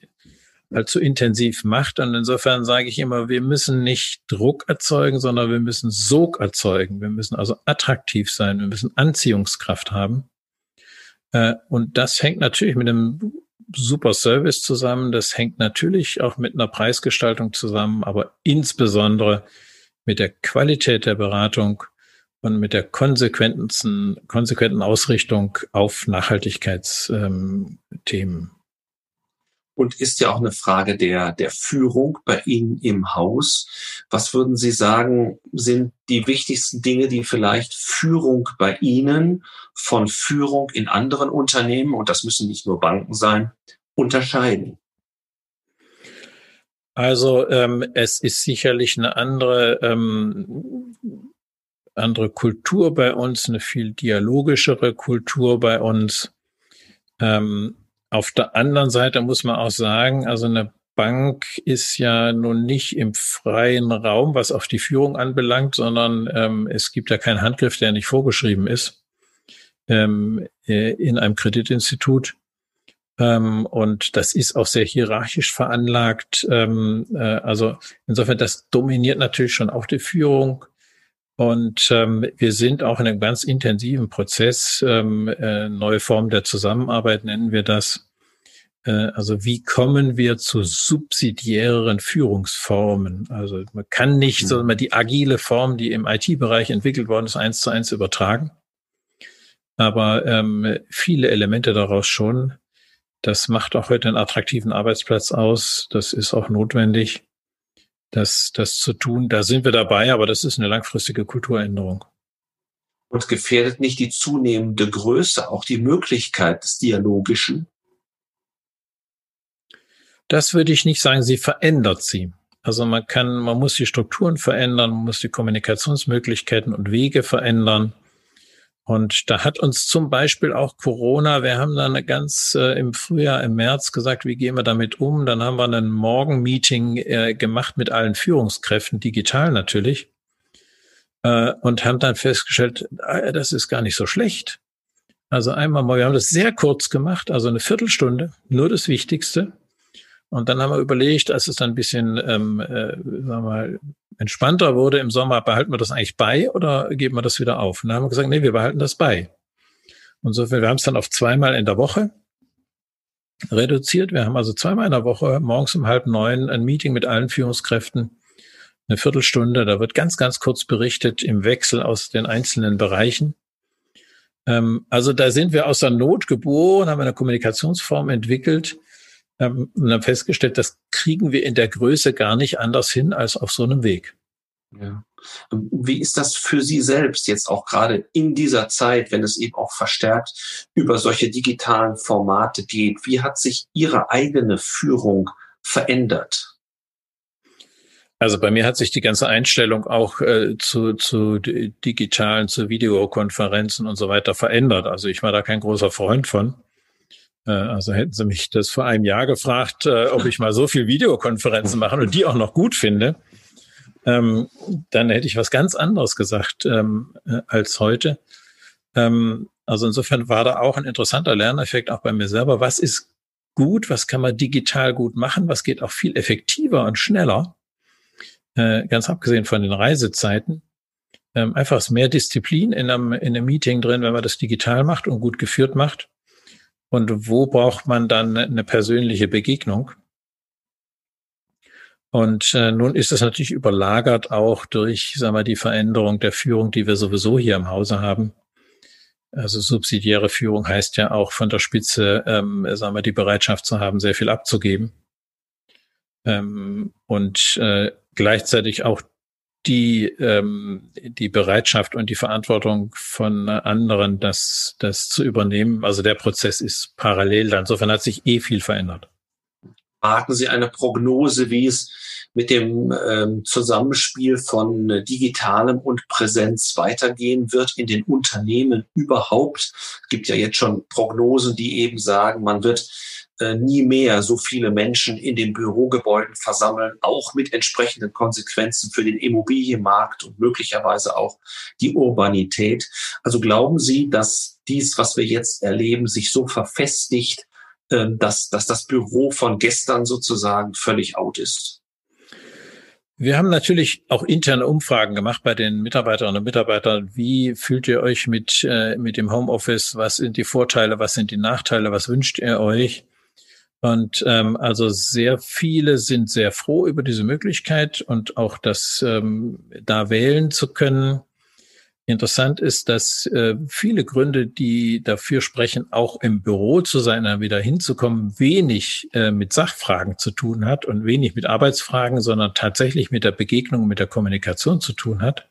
halt so intensiv macht. Und insofern sage ich immer, wir müssen nicht Druck erzeugen, sondern wir müssen Sog erzeugen. Wir müssen also attraktiv sein. Wir müssen Anziehungskraft haben. Äh, und das hängt natürlich mit einem super Service zusammen. Das hängt natürlich auch mit einer Preisgestaltung zusammen, aber insbesondere mit der Qualität der Beratung und mit der konsequenten, konsequenten Ausrichtung auf Nachhaltigkeitsthemen. Ähm, und ist ja auch eine Frage der, der Führung bei Ihnen im Haus. Was würden Sie sagen, sind die wichtigsten Dinge, die vielleicht Führung bei Ihnen von Führung in anderen Unternehmen, und das müssen nicht nur Banken sein, unterscheiden? Also ähm, es ist sicherlich eine andere ähm, andere Kultur bei uns, eine viel dialogischere Kultur bei uns. Ähm, auf der anderen Seite muss man auch sagen, also eine Bank ist ja nun nicht im freien Raum, was auf die Führung anbelangt, sondern ähm, es gibt ja keinen Handgriff, der nicht vorgeschrieben ist ähm, äh, in einem Kreditinstitut. Ähm, und das ist auch sehr hierarchisch veranlagt. Ähm, äh, also insofern, das dominiert natürlich schon auch die Führung. Und ähm, wir sind auch in einem ganz intensiven Prozess, ähm, äh, neue Formen der Zusammenarbeit nennen wir das. Äh, also wie kommen wir zu subsidiäreren Führungsformen? Also man kann nicht mhm. so mal die agile Form, die im IT-Bereich entwickelt worden ist, eins zu eins übertragen. Aber ähm, viele Elemente daraus schon. Das macht auch heute einen attraktiven Arbeitsplatz aus. Das ist auch notwendig das, das zu tun. Da sind wir dabei, aber das ist eine langfristige Kulturänderung. Und gefährdet nicht die zunehmende Größe auch die Möglichkeit des Dialogischen? Das würde ich nicht sagen, sie verändert sie. Also man kann, man muss die Strukturen verändern, man muss die Kommunikationsmöglichkeiten und Wege verändern. Und da hat uns zum Beispiel auch Corona, wir haben dann ganz äh, im Frühjahr, im März gesagt, wie gehen wir damit um? Dann haben wir ein Morgenmeeting äh, gemacht mit allen Führungskräften, digital natürlich, äh, und haben dann festgestellt, äh, das ist gar nicht so schlecht. Also einmal mal, wir haben das sehr kurz gemacht, also eine Viertelstunde, nur das Wichtigste. Und dann haben wir überlegt, als es dann ein bisschen ähm, äh, sagen wir mal, entspannter wurde im Sommer, behalten wir das eigentlich bei oder geben wir das wieder auf? Und dann haben wir gesagt, nee, wir behalten das bei. Und so viel, wir haben es dann auf zweimal in der Woche reduziert. Wir haben also zweimal in der Woche morgens um halb neun ein Meeting mit allen Führungskräften, eine Viertelstunde. Da wird ganz, ganz kurz berichtet im Wechsel aus den einzelnen Bereichen. Ähm, also da sind wir aus der Not geboren, haben eine Kommunikationsform entwickelt, ähm, und haben festgestellt, das kriegen wir in der Größe gar nicht anders hin als auf so einem Weg. Ja. Wie ist das für Sie selbst jetzt auch gerade in dieser Zeit, wenn es eben auch verstärkt über solche digitalen Formate geht? Wie hat sich Ihre eigene Führung verändert? Also bei mir hat sich die ganze Einstellung auch äh, zu, zu digitalen, zu Videokonferenzen und so weiter verändert. Also ich war da kein großer Freund von. Äh, also hätten Sie mich das vor einem Jahr gefragt, äh, ob ich mal so viel Videokonferenzen mache und die auch noch gut finde, ähm, dann hätte ich was ganz anderes gesagt ähm, äh, als heute. Ähm, also insofern war da auch ein interessanter Lerneffekt auch bei mir selber. Was ist gut? Was kann man digital gut machen? Was geht auch viel effektiver und schneller? ganz abgesehen von den Reisezeiten. einfach mehr Disziplin in einem, in einem Meeting drin, wenn man das digital macht und gut geführt macht. Und wo braucht man dann eine persönliche Begegnung? Und äh, nun ist es natürlich überlagert auch durch, sagen wir, die Veränderung der Führung, die wir sowieso hier im Hause haben. Also subsidiäre Führung heißt ja auch von der Spitze, ähm, sagen wir, die Bereitschaft zu haben, sehr viel abzugeben. Ähm, und äh, gleichzeitig auch die, ähm, die Bereitschaft und die Verantwortung von anderen, das, das zu übernehmen. Also der Prozess ist parallel. Insofern hat sich eh viel verändert. Warten Sie eine Prognose, wie es mit dem ähm, Zusammenspiel von digitalem und Präsenz weitergehen wird in den Unternehmen überhaupt? Es gibt ja jetzt schon Prognosen, die eben sagen, man wird äh, nie mehr so viele Menschen in den Bürogebäuden versammeln, auch mit entsprechenden Konsequenzen für den Immobilienmarkt und möglicherweise auch die Urbanität. Also glauben Sie, dass dies, was wir jetzt erleben, sich so verfestigt, äh, dass, dass das Büro von gestern sozusagen völlig out ist? Wir haben natürlich auch interne Umfragen gemacht bei den Mitarbeiterinnen und Mitarbeitern. Wie fühlt ihr euch mit, äh, mit dem Homeoffice? Was sind die Vorteile? Was sind die Nachteile? Was wünscht ihr euch? Und ähm, also sehr viele sind sehr froh über diese Möglichkeit und auch das ähm, da wählen zu können. Interessant ist, dass äh, viele Gründe, die dafür sprechen, auch im Büro zu sein, dann wieder hinzukommen, wenig äh, mit Sachfragen zu tun hat und wenig mit Arbeitsfragen, sondern tatsächlich mit der Begegnung, mit der Kommunikation zu tun hat.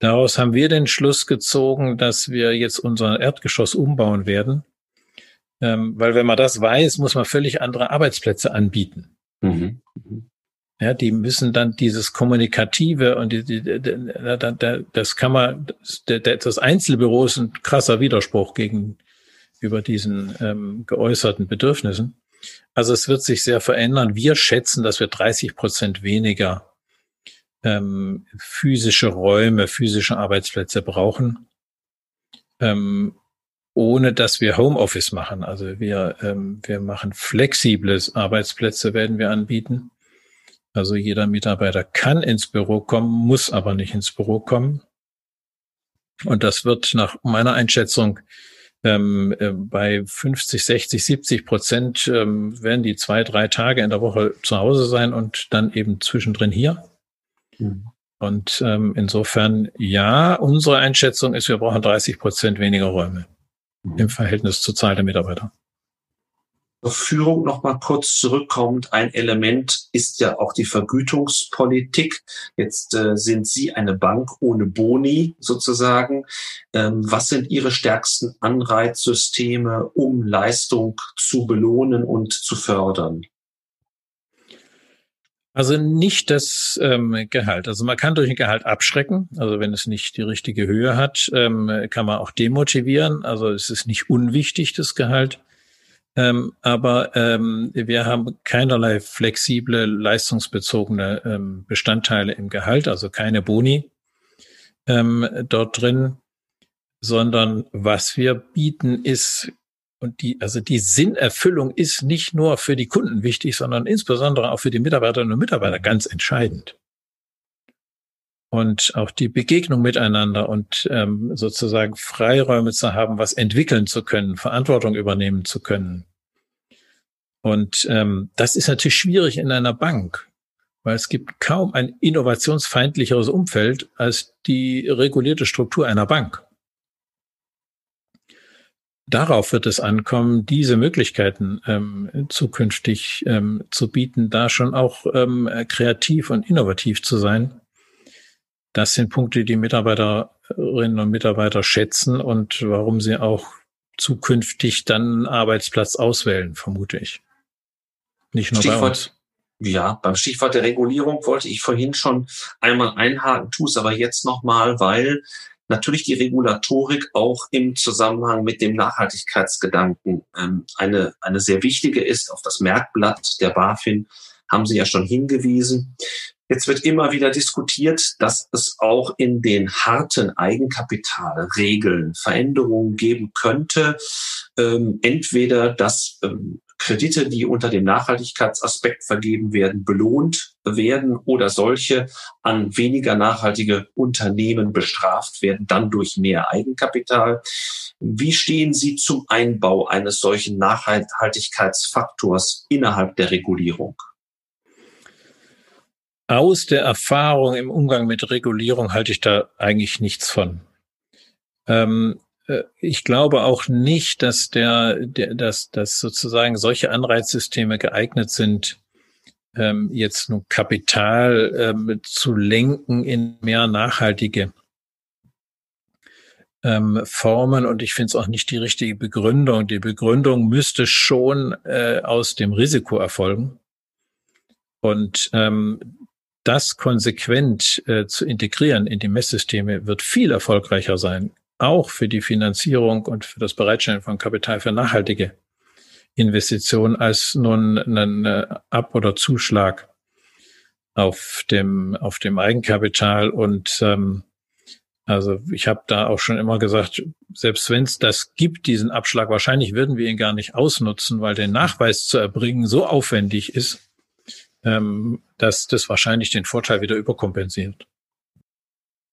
Daraus haben wir den Schluss gezogen, dass wir jetzt unser Erdgeschoss umbauen werden ähm, weil wenn man das weiß, muss man völlig andere Arbeitsplätze anbieten. Mhm. Ja, die müssen dann dieses Kommunikative und die, die, die, das kann man, das Einzelbüro ist ein krasser Widerspruch gegenüber diesen ähm, geäußerten Bedürfnissen. Also es wird sich sehr verändern. Wir schätzen, dass wir 30 Prozent weniger ähm, physische Räume, physische Arbeitsplätze brauchen, ähm, ohne dass wir Homeoffice machen. Also wir, ähm, wir machen flexibles Arbeitsplätze, werden wir anbieten. Also jeder Mitarbeiter kann ins Büro kommen, muss aber nicht ins Büro kommen. Und das wird nach meiner Einschätzung ähm, äh, bei 50, 60, 70 Prozent ähm, werden die zwei, drei Tage in der Woche zu Hause sein und dann eben zwischendrin hier. Mhm. Und ähm, insofern, ja, unsere Einschätzung ist, wir brauchen 30 Prozent weniger Räume mhm. im Verhältnis zur Zahl der Mitarbeiter. Führung noch mal kurz zurückkommt. Ein Element ist ja auch die Vergütungspolitik. Jetzt äh, sind Sie eine Bank ohne Boni sozusagen. Ähm, was sind Ihre stärksten Anreizsysteme, um Leistung zu belohnen und zu fördern? Also nicht das ähm, Gehalt. Also man kann durch ein Gehalt abschrecken. Also wenn es nicht die richtige Höhe hat, ähm, kann man auch demotivieren. Also es ist nicht unwichtig, das Gehalt. Ähm, aber ähm, wir haben keinerlei flexible, leistungsbezogene ähm, Bestandteile im Gehalt, also keine Boni ähm, dort drin, sondern was wir bieten ist und die, also die Sinnerfüllung ist nicht nur für die Kunden wichtig, sondern insbesondere auch für die Mitarbeiterinnen und Mitarbeiter ganz entscheidend. Und auch die Begegnung miteinander und ähm, sozusagen Freiräume zu haben, was entwickeln zu können, Verantwortung übernehmen zu können. Und ähm, das ist natürlich schwierig in einer Bank, weil es gibt kaum ein innovationsfeindlicheres Umfeld als die regulierte Struktur einer Bank darauf wird es ankommen, diese Möglichkeiten ähm, zukünftig ähm, zu bieten, da schon auch ähm, kreativ und innovativ zu sein. Das sind Punkte, die Mitarbeiterinnen und Mitarbeiter schätzen und warum sie auch zukünftig dann einen Arbeitsplatz auswählen, vermute ich. Nicht nur Stichwort, bei uns. Ja, beim Stichwort der Regulierung wollte ich vorhin schon einmal einhaken, tue es aber jetzt nochmal, weil natürlich die Regulatorik auch im Zusammenhang mit dem Nachhaltigkeitsgedanken ähm, eine, eine sehr wichtige ist. Auf das Merkblatt der BaFin haben Sie ja schon hingewiesen. Jetzt wird immer wieder diskutiert, dass es auch in den harten Eigenkapitalregeln Veränderungen geben könnte. Ähm, entweder, dass ähm, Kredite, die unter dem Nachhaltigkeitsaspekt vergeben werden, belohnt werden oder solche an weniger nachhaltige Unternehmen bestraft werden, dann durch mehr Eigenkapital. Wie stehen Sie zum Einbau eines solchen Nachhaltigkeitsfaktors innerhalb der Regulierung? Aus der Erfahrung im Umgang mit Regulierung halte ich da eigentlich nichts von. Ähm, äh, ich glaube auch nicht, dass der, der dass, dass sozusagen solche Anreizsysteme geeignet sind, ähm, jetzt nur Kapital ähm, zu lenken in mehr nachhaltige ähm, Formen. Und ich finde es auch nicht die richtige Begründung. Die Begründung müsste schon äh, aus dem Risiko erfolgen. Und ähm, das konsequent äh, zu integrieren in die Messsysteme wird viel erfolgreicher sein auch für die Finanzierung und für das Bereitstellen von Kapital für nachhaltige Investitionen als nun ein Ab- oder Zuschlag auf dem, auf dem Eigenkapital. Und ähm, also ich habe da auch schon immer gesagt, selbst wenn es das gibt, diesen Abschlag, wahrscheinlich würden wir ihn gar nicht ausnutzen, weil der Nachweis zu erbringen so aufwendig ist, ähm, dass das wahrscheinlich den Vorteil wieder überkompensiert.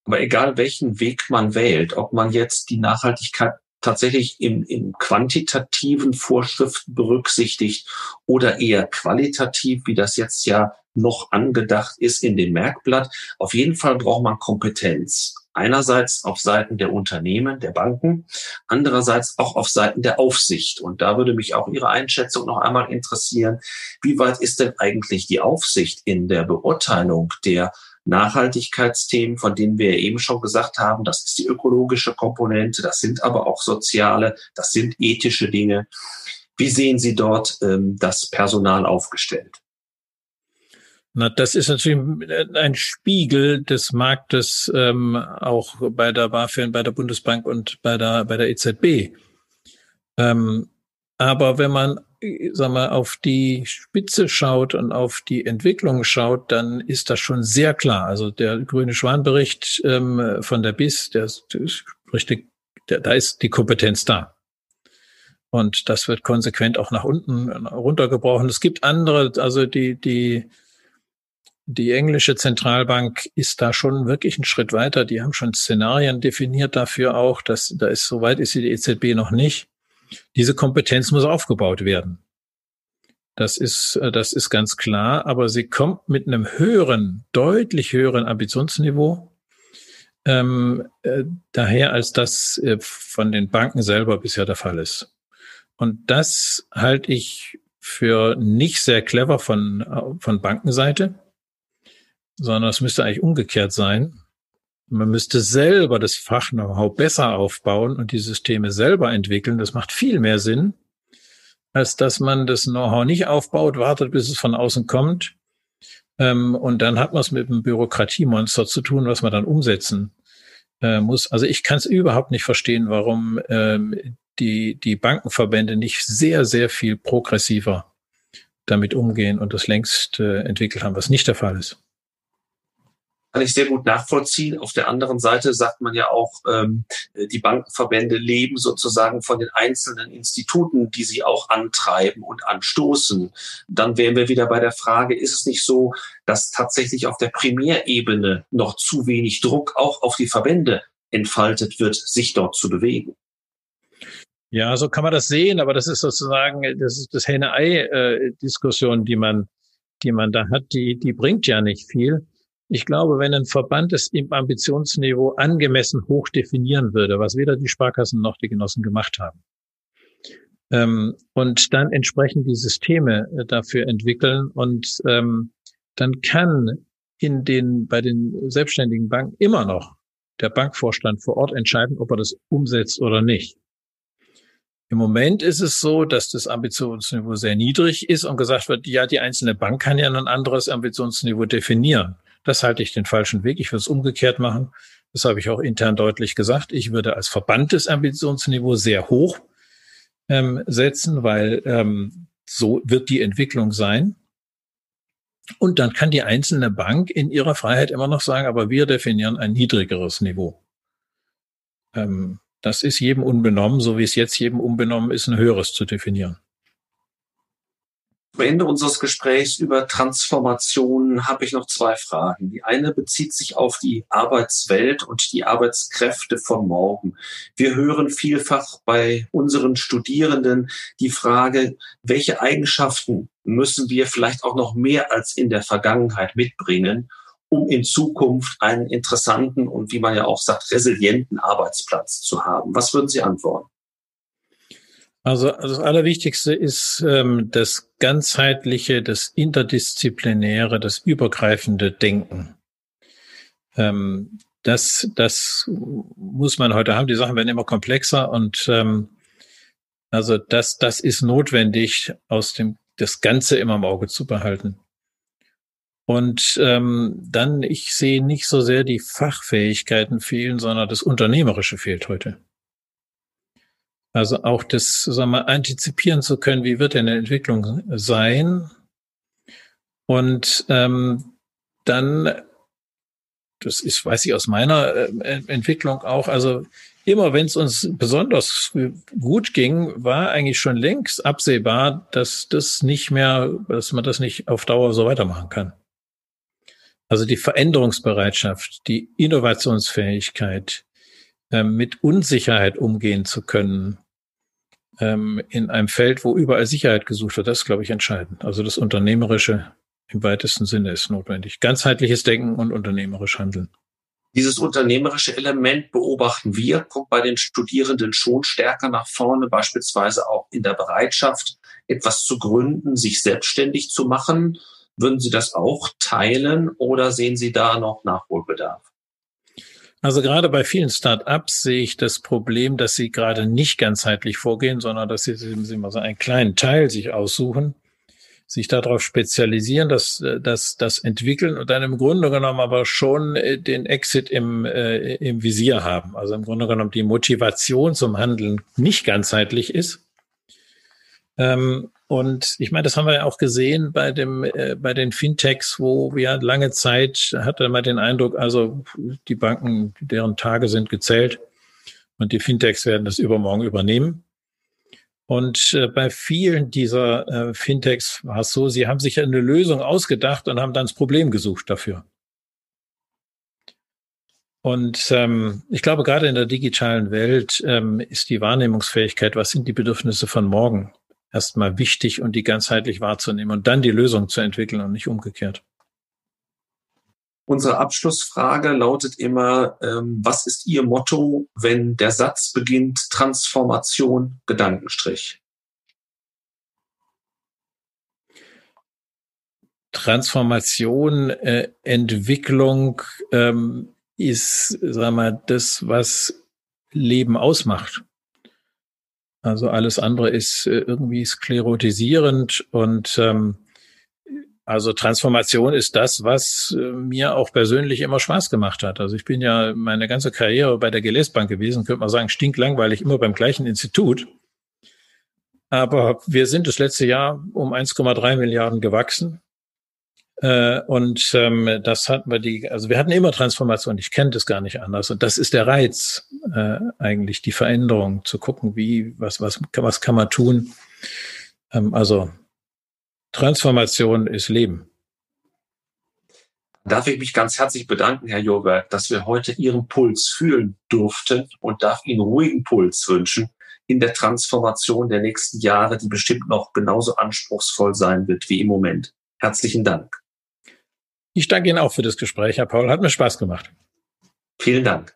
Aber egal welchen Weg man wählt, ob man jetzt die Nachhaltigkeit tatsächlich im, im quantitativen Vorschriften berücksichtigt oder eher qualitativ, wie das jetzt ja noch angedacht ist in dem Merkblatt. Auf jeden Fall braucht man Kompetenz. Einerseits auf Seiten der Unternehmen, der Banken, andererseits auch auf Seiten der Aufsicht. Und da würde mich auch Ihre Einschätzung noch einmal interessieren. Wie weit ist denn eigentlich die Aufsicht in der Beurteilung der Nachhaltigkeitsthemen, von denen wir eben schon gesagt haben, das ist die ökologische Komponente, das sind aber auch soziale, das sind ethische Dinge. Wie sehen Sie dort ähm, das Personal aufgestellt? Na, das ist natürlich ein Spiegel des Marktes ähm, auch bei der BaFin, bei der Bundesbank und bei der bei der EZB. Ähm, aber wenn man sag mal, auf die Spitze schaut und auf die Entwicklung schaut, dann ist das schon sehr klar. Also der grüne Schwanbericht ähm, von der BIS, der, der spricht, der, da ist die Kompetenz da. Und das wird konsequent auch nach unten runtergebrochen. Es gibt andere, also die, die, die englische Zentralbank ist da schon wirklich einen Schritt weiter. Die haben schon Szenarien definiert dafür auch, dass da ist, soweit ist die EZB noch nicht. Diese Kompetenz muss aufgebaut werden. Das ist, äh, das ist ganz klar, aber sie kommt mit einem höheren, deutlich höheren Ambitionsniveau ähm, äh, daher, als das äh, von den Banken selber bisher der Fall ist. Und das halte ich für nicht sehr clever von, äh, von Bankenseite, sondern es müsste eigentlich umgekehrt sein. Man müsste selber das Fach-Know-how besser aufbauen und die Systeme selber entwickeln. Das macht viel mehr Sinn, als dass man das Know-how nicht aufbaut, wartet, bis es von außen kommt. Ähm, und dann hat man es mit einem Bürokratiemonster zu tun, was man dann umsetzen äh, muss. Also ich kann es überhaupt nicht verstehen, warum ähm, die, die Bankenverbände nicht sehr, sehr viel progressiver damit umgehen und das längst äh, entwickelt haben, was nicht der Fall ist kann ich sehr gut nachvollziehen. Auf der anderen Seite sagt man ja auch, ähm, die Bankenverbände leben sozusagen von den einzelnen Instituten, die sie auch antreiben und anstoßen. Dann wären wir wieder bei der Frage, ist es nicht so, dass tatsächlich auf der Primärebene noch zu wenig Druck auch auf die Verbände entfaltet wird, sich dort zu bewegen? Ja, so kann man das sehen, aber das ist sozusagen, das ist das Henne-Ei-Diskussion, die man, die man da hat, die, die bringt ja nicht viel. Ich glaube, wenn ein Verband es im Ambitionsniveau angemessen hoch definieren würde, was weder die Sparkassen noch die Genossen gemacht haben, ähm, und dann entsprechend die Systeme äh, dafür entwickeln und ähm, dann kann in den, bei den selbstständigen Banken immer noch der Bankvorstand vor Ort entscheiden, ob er das umsetzt oder nicht. Im Moment ist es so, dass das Ambitionsniveau sehr niedrig ist und gesagt wird, ja, die einzelne Bank kann ja ein anderes Ambitionsniveau definieren. Das halte ich den falschen Weg. Ich würde es umgekehrt machen. Das habe ich auch intern deutlich gesagt. Ich würde als Verband das Ambitionsniveau sehr hoch ähm, setzen, weil ähm, so wird die Entwicklung sein. Und dann kann die einzelne Bank in ihrer Freiheit immer noch sagen, aber wir definieren ein niedrigeres Niveau. Ähm, das ist jedem unbenommen, so wie es jetzt jedem unbenommen ist, ein höheres zu definieren. Am Ende unseres Gesprächs über Transformationen habe ich noch zwei Fragen. Die eine bezieht sich auf die Arbeitswelt und die Arbeitskräfte von morgen. Wir hören vielfach bei unseren Studierenden die Frage, welche Eigenschaften müssen wir vielleicht auch noch mehr als in der Vergangenheit mitbringen, um in Zukunft einen interessanten und, wie man ja auch sagt, resilienten Arbeitsplatz zu haben. Was würden Sie antworten? Also, also das Allerwichtigste ist ähm, das ganzheitliche, das interdisziplinäre, das übergreifende Denken. Ähm, das, das muss man heute haben. Die Sachen werden immer komplexer und ähm, also das, das ist notwendig, aus dem das Ganze immer im Auge zu behalten. Und ähm, dann, ich sehe nicht so sehr die Fachfähigkeiten fehlen, sondern das Unternehmerische fehlt heute. Also auch das, sagen wir, antizipieren zu können, wie wird denn eine Entwicklung sein? Und ähm, dann, das ist, weiß ich aus meiner äh, Entwicklung auch, also immer wenn es uns besonders gut ging, war eigentlich schon längst absehbar, dass das nicht mehr, dass man das nicht auf Dauer so weitermachen kann. Also die Veränderungsbereitschaft, die Innovationsfähigkeit, mit Unsicherheit umgehen zu können ähm, in einem Feld, wo überall Sicherheit gesucht wird, das ist, glaube ich, entscheidend. Also das Unternehmerische im weitesten Sinne ist notwendig. Ganzheitliches Denken und unternehmerisch handeln. Dieses unternehmerische Element beobachten wir, kommt bei den Studierenden schon stärker nach vorne, beispielsweise auch in der Bereitschaft, etwas zu gründen, sich selbstständig zu machen. Würden Sie das auch teilen oder sehen Sie da noch Nachholbedarf? Also gerade bei vielen Start-ups sehe ich das Problem, dass sie gerade nicht ganzheitlich vorgehen, sondern dass sie, sie mal so einen kleinen Teil sich aussuchen, sich darauf spezialisieren, das, das, das entwickeln und dann im Grunde genommen aber schon äh, den Exit im, äh, im Visier haben. Also im Grunde genommen die Motivation zum Handeln nicht ganzheitlich ist. Ähm, und ich meine, das haben wir ja auch gesehen bei dem, äh, bei den Fintechs, wo wir lange Zeit hatte man den Eindruck, also die Banken, deren Tage sind gezählt und die Fintechs werden das übermorgen übernehmen. Und äh, bei vielen dieser äh, Fintechs war es so, sie haben sich eine Lösung ausgedacht und haben dann das Problem gesucht dafür. Und ähm, ich glaube, gerade in der digitalen Welt ähm, ist die Wahrnehmungsfähigkeit, was sind die Bedürfnisse von morgen, erstmal wichtig und die ganzheitlich wahrzunehmen und dann die Lösung zu entwickeln und nicht umgekehrt. Unsere Abschlussfrage lautet immer, ähm, was ist Ihr Motto, wenn der Satz beginnt, Transformation, Gedankenstrich? Transformation, äh, Entwicklung ähm, ist, sag mal, das, was Leben ausmacht. Also alles andere ist äh, irgendwie sklerotisierend und ähm, also Transformation ist das, was äh, mir auch persönlich immer Spaß gemacht hat. Also ich bin ja meine ganze Karriere bei der Geles Bank gewesen, könnte man sagen, stinklangweilig, immer beim gleichen Institut. Aber wir sind das letzte Jahr um 1,3 Milliarden gewachsen. Äh, und ähm, das hatten wir die, also wir hatten immer Transformation, ich kenne das gar nicht anders. Und das ist der Reiz, äh, eigentlich die Veränderung, zu gucken, wie, was, was, was kann man tun. Ähm, also Transformation ist Leben. Darf ich mich ganz herzlich bedanken, Herr Joberg, dass wir heute Ihren Puls fühlen durften und darf Ihnen ruhigen Puls wünschen in der Transformation der nächsten Jahre, die bestimmt noch genauso anspruchsvoll sein wird wie im Moment. Herzlichen Dank. Ich danke Ihnen auch für das Gespräch, Herr Paul. Hat mir Spaß gemacht. Vielen Dank.